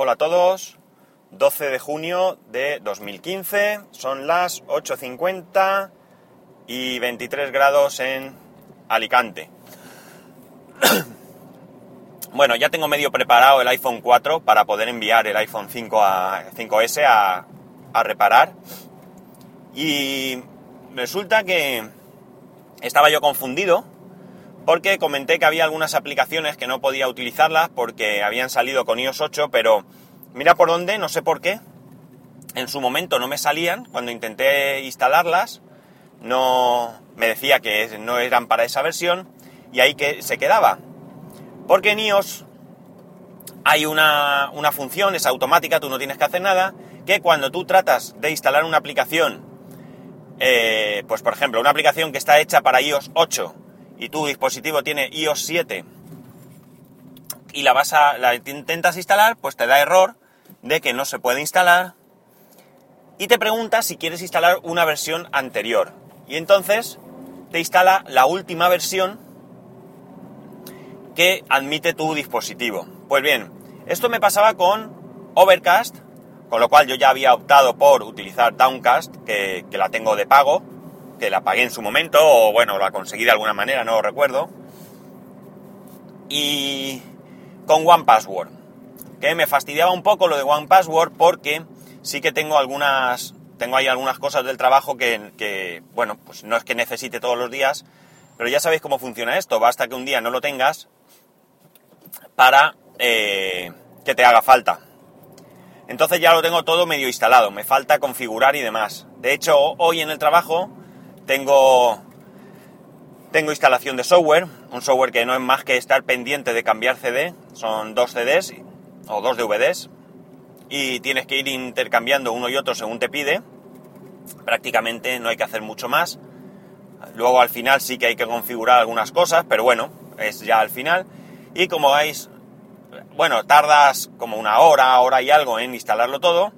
Hola a todos. 12 de junio de 2015. Son las 8.50 y 23 grados en Alicante. bueno, ya tengo medio preparado el iPhone 4 para poder enviar el iPhone 5 a, 5S a, a reparar. Y resulta que estaba yo confundido porque comenté que había algunas aplicaciones que no podía utilizarlas porque habían salido con iOS 8, pero mira por dónde, no sé por qué. En su momento no me salían, cuando intenté instalarlas, no me decía que no eran para esa versión y ahí que se quedaba. Porque en iOS hay una, una función, es automática, tú no tienes que hacer nada, que cuando tú tratas de instalar una aplicación, eh, pues por ejemplo, una aplicación que está hecha para iOS 8, y tu dispositivo tiene iOS 7 y la vas a la intentas instalar, pues te da error de que no se puede instalar y te pregunta si quieres instalar una versión anterior. Y entonces te instala la última versión que admite tu dispositivo. Pues bien, esto me pasaba con Overcast, con lo cual yo ya había optado por utilizar Downcast, que, que la tengo de pago, que la pagué en su momento, o bueno, la conseguí de alguna manera, no lo recuerdo. Y con One Password, que me fastidiaba un poco lo de One Password porque sí que tengo algunas, tengo ahí algunas cosas del trabajo que, bueno, pues no es que necesite todos los días, pero ya sabéis cómo funciona esto, basta que un día no lo tengas para eh, que te haga falta. Entonces ya lo tengo todo medio instalado, me falta configurar y demás. De hecho, hoy en el trabajo tengo, tengo instalación de software, un software que no es más que estar pendiente de cambiar CD, son dos CDs o dos DVDs, y tienes que ir intercambiando uno y otro según te pide. Prácticamente no hay que hacer mucho más. Luego al final sí que hay que configurar algunas cosas, pero bueno, es ya al final. Y como veis, bueno, tardas como una hora, hora y algo en instalarlo todo,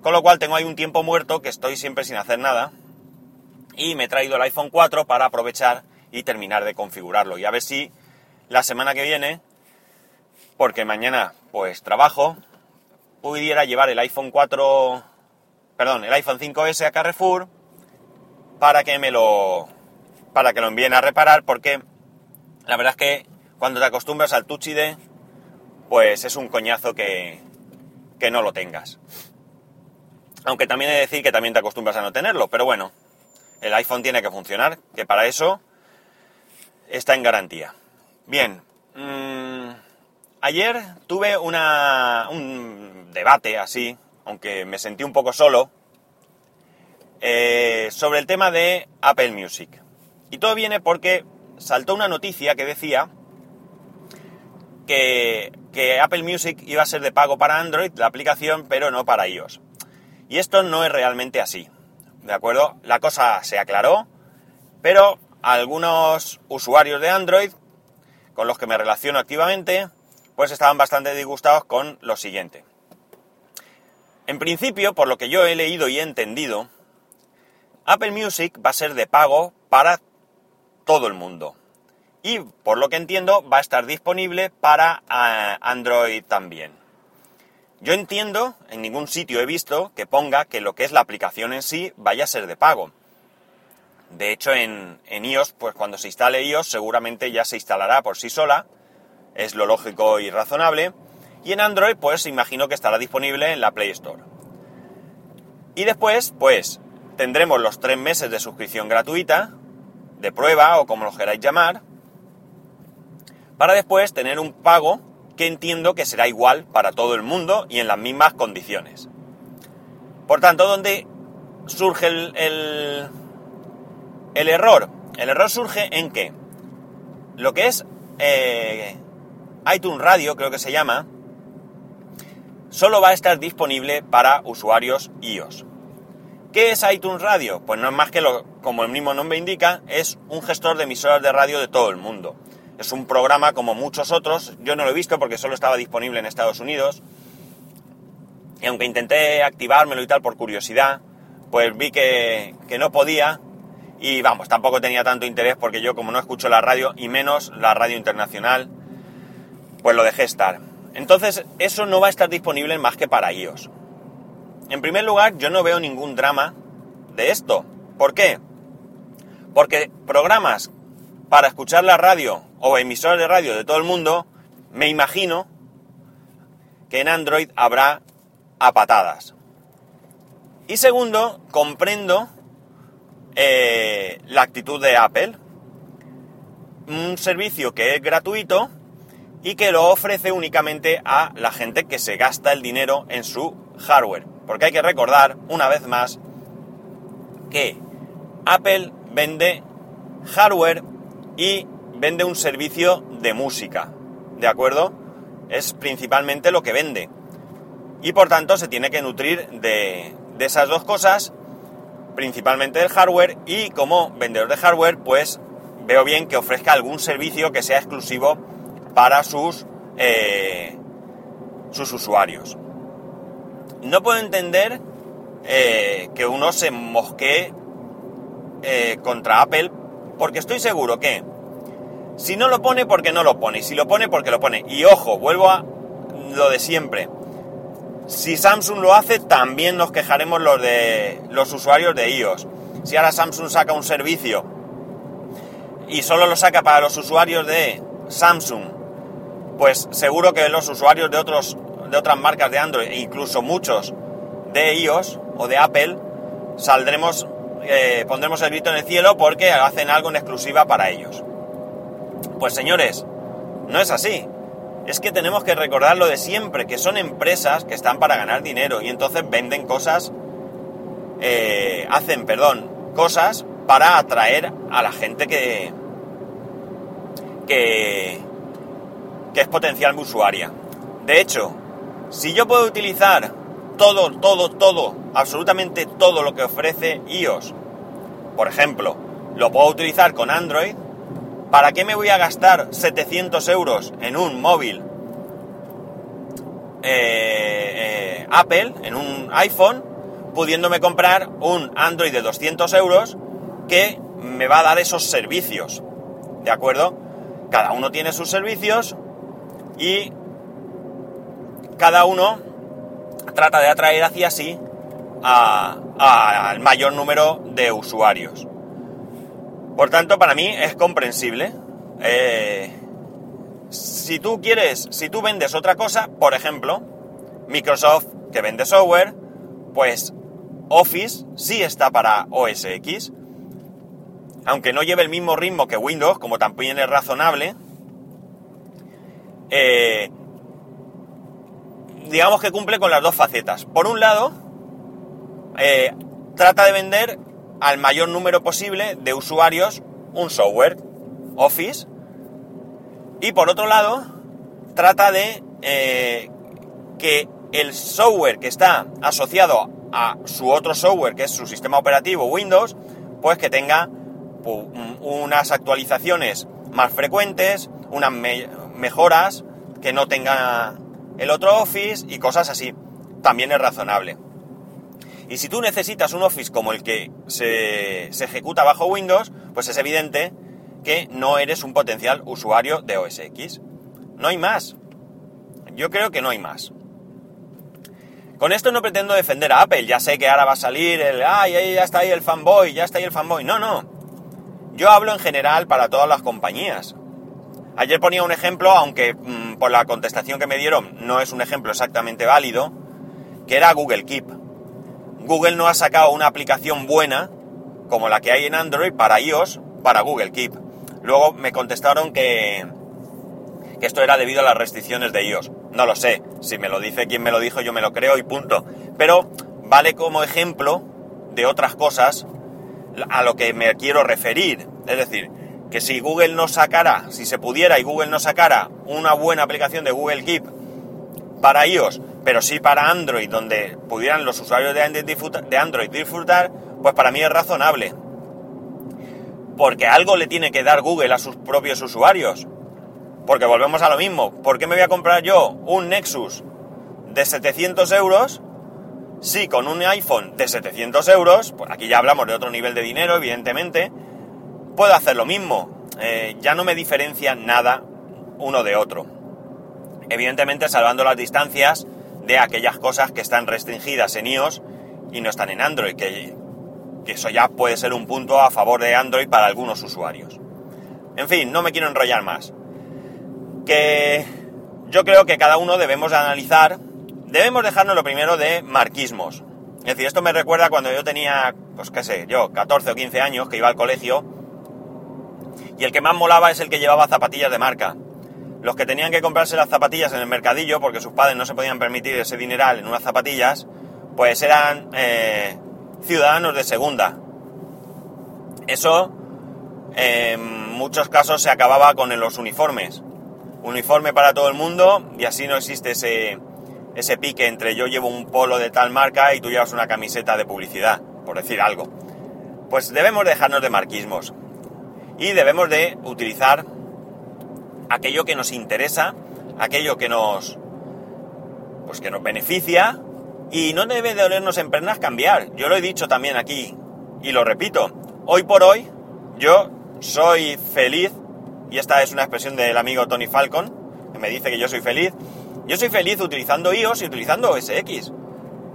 con lo cual tengo ahí un tiempo muerto que estoy siempre sin hacer nada y me he traído el iPhone 4 para aprovechar y terminar de configurarlo. Y a ver si la semana que viene, porque mañana pues trabajo, pudiera llevar el iPhone 4, perdón, el iPhone 5S a Carrefour para que me lo para que lo envíen a reparar porque la verdad es que cuando te acostumbras al Touch ID pues es un coñazo que, que no lo tengas. Aunque también he de decir que también te acostumbras a no tenerlo, pero bueno, el iPhone tiene que funcionar, que para eso está en garantía. Bien, mm, ayer tuve un debate así, aunque me sentí un poco solo, eh, sobre el tema de Apple Music. Y todo viene porque saltó una noticia que decía que, que, Apple Music iba a ser de pago para Android, la aplicación, pero no para iOS. Y esto no es realmente así. ¿De acuerdo? La cosa se aclaró, pero algunos usuarios de Android, con los que me relaciono activamente, pues estaban bastante disgustados con lo siguiente. En principio, por lo que yo he leído y entendido, Apple Music va a ser de pago para todo el mundo. Y por lo que entiendo, va a estar disponible para eh, Android también. Yo entiendo, en ningún sitio he visto que ponga que lo que es la aplicación en sí vaya a ser de pago. De hecho, en, iOS, pues cuando se instale iOS seguramente ya se instalará por sí sola, es lo lógico y razonable. Y en Android, pues imagino que estará disponible en la Play Store. Y después, pues tendremos los tres meses de suscripción gratuita, de prueba o como lo queráis llamar, para después tener un pago que entiendo que será igual para todo el mundo y en las mismas condiciones. Por tanto, ¿dónde surge el, el, error? El error surge en que lo que es eh, iTunes Radio, creo que se llama, solo va a estar disponible para usuarios iOS. ¿Qué es iTunes Radio? Pues no es más que, lo, como el mismo nombre indica, es un gestor de emisoras de radio de todo el mundo. Es un programa como muchos otros. Yo no lo he visto porque solo estaba disponible en Estados Unidos. Y aunque intenté activármelo y tal por curiosidad, pues vi que, no podía. Y vamos, tampoco tenía tanto interés porque yo como no escucho la radio y menos la radio internacional, pues lo dejé estar. Entonces, eso no va a estar disponible más que para iOS. En primer lugar, yo no veo ningún drama de esto. ¿Por qué? Porque programas para escuchar la radio o emisoras de radio de todo el mundo, me imagino que en Android habrá a patadas. Y segundo, comprendo eh, la actitud de Apple. Un servicio que es gratuito y que lo ofrece únicamente a la gente que se gasta el dinero en su hardware. Porque hay que recordar, una vez más, que Apple vende hardware y vende un servicio de música. ¿De acuerdo? Es principalmente lo que vende. Y por tanto se tiene que nutrir de, de esas dos cosas, principalmente del hardware, y como vendedor de hardware, pues veo bien que ofrezca algún servicio que sea exclusivo para sus, eh, sus usuarios. No puedo entender eh, que uno se mosquee eh, contra Apple, porque estoy seguro que si no lo pone, porque no lo pone, y si lo pone, porque lo pone. Y ojo, vuelvo a lo de siempre. Si Samsung lo hace, también nos quejaremos los de los usuarios de iOS. Si ahora Samsung saca un servicio y solo lo saca para los usuarios de Samsung, pues seguro que los usuarios de otros de otras marcas de Android e incluso muchos de iOS o de Apple saldremos eh, pondremos el grito en el cielo porque hacen algo en exclusiva para ellos. Pues señores, no es así. Es que tenemos que recordar lo de siempre, que son empresas que están para ganar dinero y entonces venden cosas, eh, hacen, perdón, cosas para atraer a la gente que, que, que es potencial usuaria. De hecho, si yo puedo utilizar todo, todo, todo, absolutamente todo lo que ofrece iOS, por ejemplo, lo puedo utilizar con Android, ¿Para qué me voy a gastar 700 euros en un móvil eh, eh, Apple, en un iPhone, pudiéndome comprar un Android de 200 euros que me va a dar esos servicios? ¿De acuerdo? Cada uno tiene sus servicios y cada uno trata de atraer hacia sí al mayor número de usuarios. Por tanto, para mí es comprensible. Eh, si tú quieres, si tú vendes otra cosa, por ejemplo, Microsoft que vende software, pues Office sí está para OS X. Aunque no lleve el mismo ritmo que Windows, como también es razonable, eh, digamos que cumple con las dos facetas. Por un lado, eh, trata de vender al mayor número posible de usuarios un software, Office, y por otro lado, trata de eh, que el software que está asociado a su otro software, que es su sistema operativo Windows, pues que tenga unas actualizaciones más frecuentes, unas mejoras que no tenga el otro Office y cosas así. También es razonable. Y si tú necesitas un Office como el que se, ejecuta bajo Windows, pues es evidente que no eres un potencial usuario de OS X. No hay más. Yo creo que no hay más. Con esto no pretendo defender a Apple. Ya sé que ahora va a salir el, ay, ya está ahí el fanboy, ya está ahí el fanboy. No, no. Yo hablo en general para todas las compañías. Ayer ponía un ejemplo, aunque mm, por la contestación que me dieron no es un ejemplo exactamente válido, que era Google Keep. Google no ha sacado una aplicación buena como la que hay en Android para iOS, para Google Keep. Luego me contestaron que, esto era debido a las restricciones de iOS. No lo sé, si me lo dice quien me lo dijo yo me lo creo y punto. Pero vale como ejemplo de otras cosas a lo que me quiero referir. Es decir, que si Google no sacara, si se pudiera y Google no sacara una buena aplicación de Google Keep para iOS, pero sí para Android, donde pudieran los usuarios de Android disfrutar, pues para mí es razonable. Porque algo le tiene que dar Google a sus propios usuarios. Porque volvemos a lo mismo. ¿Por qué me voy a comprar yo un Nexus de 700 euros si con un iPhone de 700 euros, pues aquí ya hablamos de otro nivel de dinero, evidentemente, puedo hacer lo mismo. Eh, ya no me diferencia nada uno de otro. Evidentemente salvando las distancias de aquellas cosas que están restringidas en iOS y no están en Android, que, eso ya puede ser un punto a favor de Android para algunos usuarios. En fin, no me quiero enrollar más. Que yo creo que cada uno debemos analizar, debemos dejarnos lo primero de marquismos. Es decir, esto me recuerda cuando yo tenía, pues qué sé, yo, 14 o 15 años, que iba al colegio, y el que más molaba es el que llevaba zapatillas de marca. Los que tenían que comprarse las zapatillas en el mercadillo, porque sus padres no se podían permitir ese dineral en unas zapatillas, pues eran eh, ciudadanos de segunda. Eso en muchos casos se acababa con los uniformes. Uniforme para todo el mundo y así no existe ese, ese pique entre yo llevo un polo de tal marca y tú llevas una camiseta de publicidad, por decir algo. Pues debemos dejarnos de marquismos y debemos de utilizar aquello que nos interesa, aquello que nos pues que nos beneficia y no debe de olernos en pernas cambiar. Yo lo he dicho también aquí y lo repito. Hoy por hoy yo soy feliz, y esta es una expresión del amigo Tony Falcon, que me dice que yo soy feliz, yo soy feliz utilizando iOS y utilizando OS X.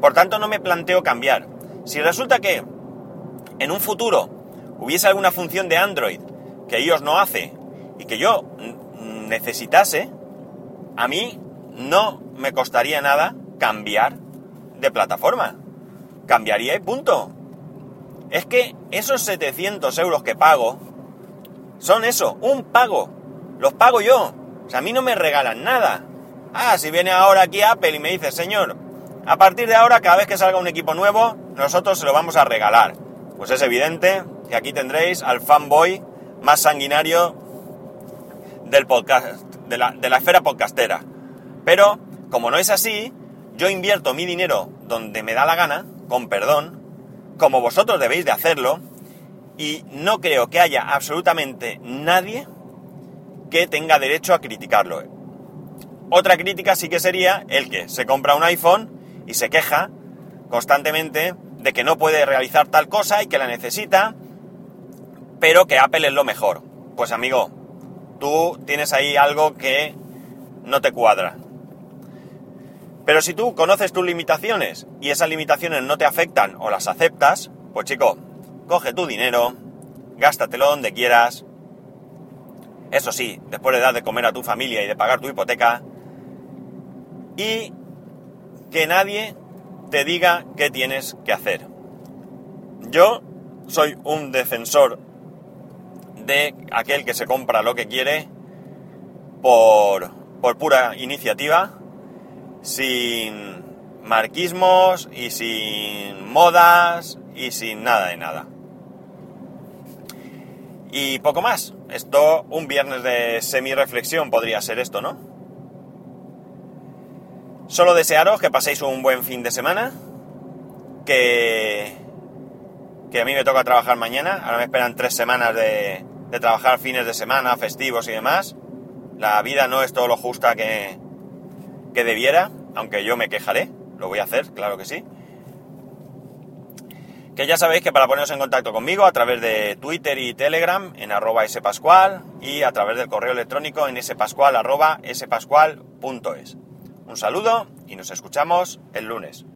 Por tanto, no me planteo cambiar. Si resulta que en un futuro hubiese alguna función de Android que iOS no hace y que yo necesitase, a mí no me costaría nada cambiar de plataforma. Cambiaría y punto. Es que esos 700 euros que pago son eso, un pago. Los pago yo. A mí no me regalan nada. Ah, si viene ahora aquí Apple y me dice, señor, a partir de ahora, cada vez que salga un equipo nuevo, nosotros se lo vamos a regalar. Pues es evidente que aquí tendréis al fanboy más sanguinario del podcast, de la, de la esfera podcastera. Pero, como no es así, yo invierto mi dinero donde me da la gana, con perdón, como vosotros debéis de hacerlo, y no creo que haya absolutamente nadie que tenga derecho a criticarlo. Otra crítica sí que sería el que se compra un iPhone y se queja constantemente de que no puede realizar tal cosa y que la necesita, pero que Apple es lo mejor. Pues amigo, tú tienes ahí algo que no te cuadra. Pero si tú conoces tus limitaciones y esas limitaciones no te afectan o las aceptas, pues chico, coge tu dinero, gástatelo donde quieras. Eso sí, después de dar de comer a tu familia y de pagar tu hipoteca. Y que nadie te diga qué tienes que hacer. Yo soy un defensor de aquel que se compra lo que quiere por, por pura iniciativa sin marquismos y sin modas y sin nada de nada. Y poco más. Esto, un viernes de semi-reflexión podría ser esto, ¿no? Solo desearos que paséis un buen fin de semana, que, que a mí me toca trabajar mañana, ahora me esperan tres semanas de, trabajar fines de semana, festivos y demás. La vida no es todo lo justa que, que debiera, aunque yo me quejaré, lo voy a hacer, claro que sí. Que ya sabéis que para poneros en contacto conmigo a través de Twitter y Telegram en arroba spascual y a través del correo electrónico en spascual arroba spascual.es. Un saludo y nos escuchamos el lunes.